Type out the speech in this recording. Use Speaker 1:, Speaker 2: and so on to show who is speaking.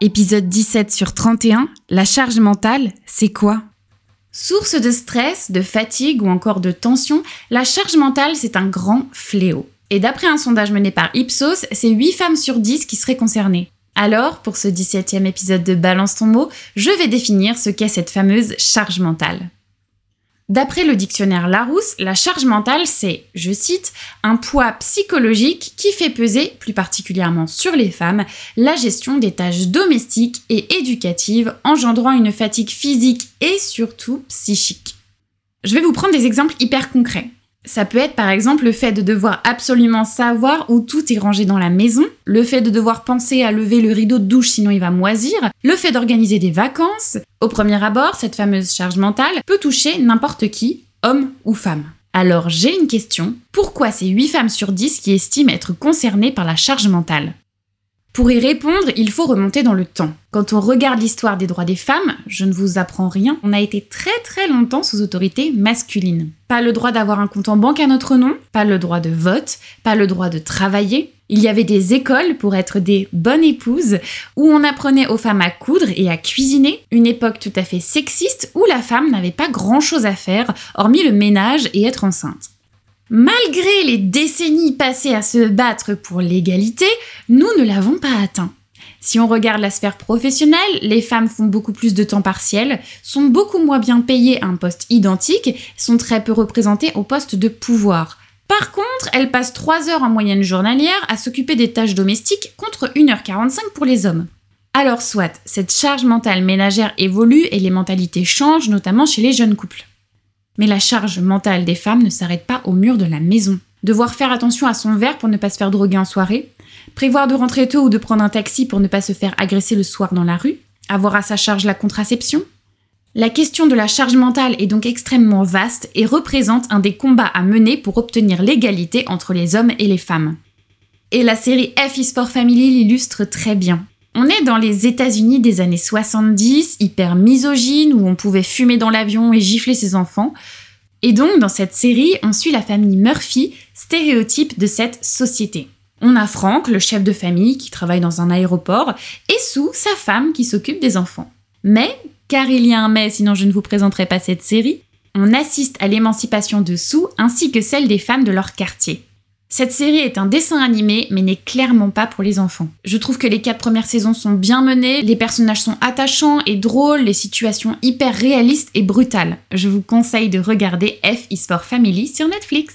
Speaker 1: Épisode 17 sur 31, la charge mentale, c'est quoi? Source de stress, de fatigue ou encore de tension, la charge mentale, c'est un grand fléau. Et d'après un sondage mené par Ipsos, c'est 8 femmes sur 10 qui seraient concernées. Alors, pour ce 17e épisode de Balance ton mot, je vais définir ce qu'est cette fameuse charge mentale. D'après le dictionnaire Larousse, la charge mentale, c'est, je cite, un poids psychologique qui fait peser, plus particulièrement sur les femmes, la gestion des tâches domestiques et éducatives, engendrant une fatigue physique et surtout psychique. Je vais vous prendre des exemples hyper concrets. Ça peut être par exemple le fait de devoir absolument savoir où tout est rangé dans la maison, le fait de devoir penser à lever le rideau de douche sinon il va moisir, le fait d'organiser des vacances. Au premier abord, cette fameuse charge mentale peut toucher n'importe qui, homme ou femme. Alors j'ai une question, pourquoi c'est 8 femmes sur 10 qui estiment être concernées par la charge mentale? Pour y répondre, il faut remonter dans le temps. Quand on regarde l'histoire des droits des femmes, je ne vous apprends rien, on a été très très longtemps sous autorité masculine. Pas le droit d'avoir un compte en banque à notre nom, pas le droit de vote, pas le droit de travailler. Il y avait des écoles pour être des bonnes épouses, où on apprenait aux femmes à coudre et à cuisiner, une époque tout à fait sexiste où la femme n'avait pas grand chose à faire, hormis le ménage et être enceinte. Malgré les décennies passées à se battre pour l'égalité, nous ne l'avons pas atteint. Si on regarde la sphère professionnelle, les femmes font beaucoup plus de temps partiel, sont beaucoup moins bien payées à un poste identique, sont très peu représentées au poste de pouvoir. Par contre, elles passent 3 heures en moyenne journalière à s'occuper des tâches domestiques contre 1h45 pour les hommes. Alors soit, cette charge mentale ménagère évolue et les mentalités changent, notamment chez les jeunes couples. Mais la charge mentale des femmes ne s'arrête pas au mur de la maison. Devoir faire attention à son verre pour ne pas se faire droguer en soirée, prévoir de rentrer tôt ou de prendre un taxi pour ne pas se faire agresser le soir dans la rue, avoir à sa charge la contraception. La question de la charge mentale est donc extrêmement vaste et représente un des combats à mener pour obtenir l'égalité entre les hommes et les femmes. Et la série F is for Family l'illustre très bien. On est dans les États-Unis des années 70, hyper misogyne, où on pouvait fumer dans l'avion et gifler ses enfants. Et donc, dans cette série, on suit la famille Murphy, stéréotype de cette société. On a Frank, le chef de famille, qui travaille dans un aéroport, et Sue, sa femme, qui s'occupe des enfants. Mais, car il y a un mais, sinon je ne vous présenterai pas cette série, on assiste à l'émancipation de Sue ainsi que celle des femmes de leur quartier. Cette série est un dessin animé, mais n'est clairement pas pour les enfants. Je trouve que les quatre premières saisons sont bien menées, les personnages sont attachants et drôles, les situations hyper réalistes et brutales. Je vous conseille de regarder F is Family sur Netflix.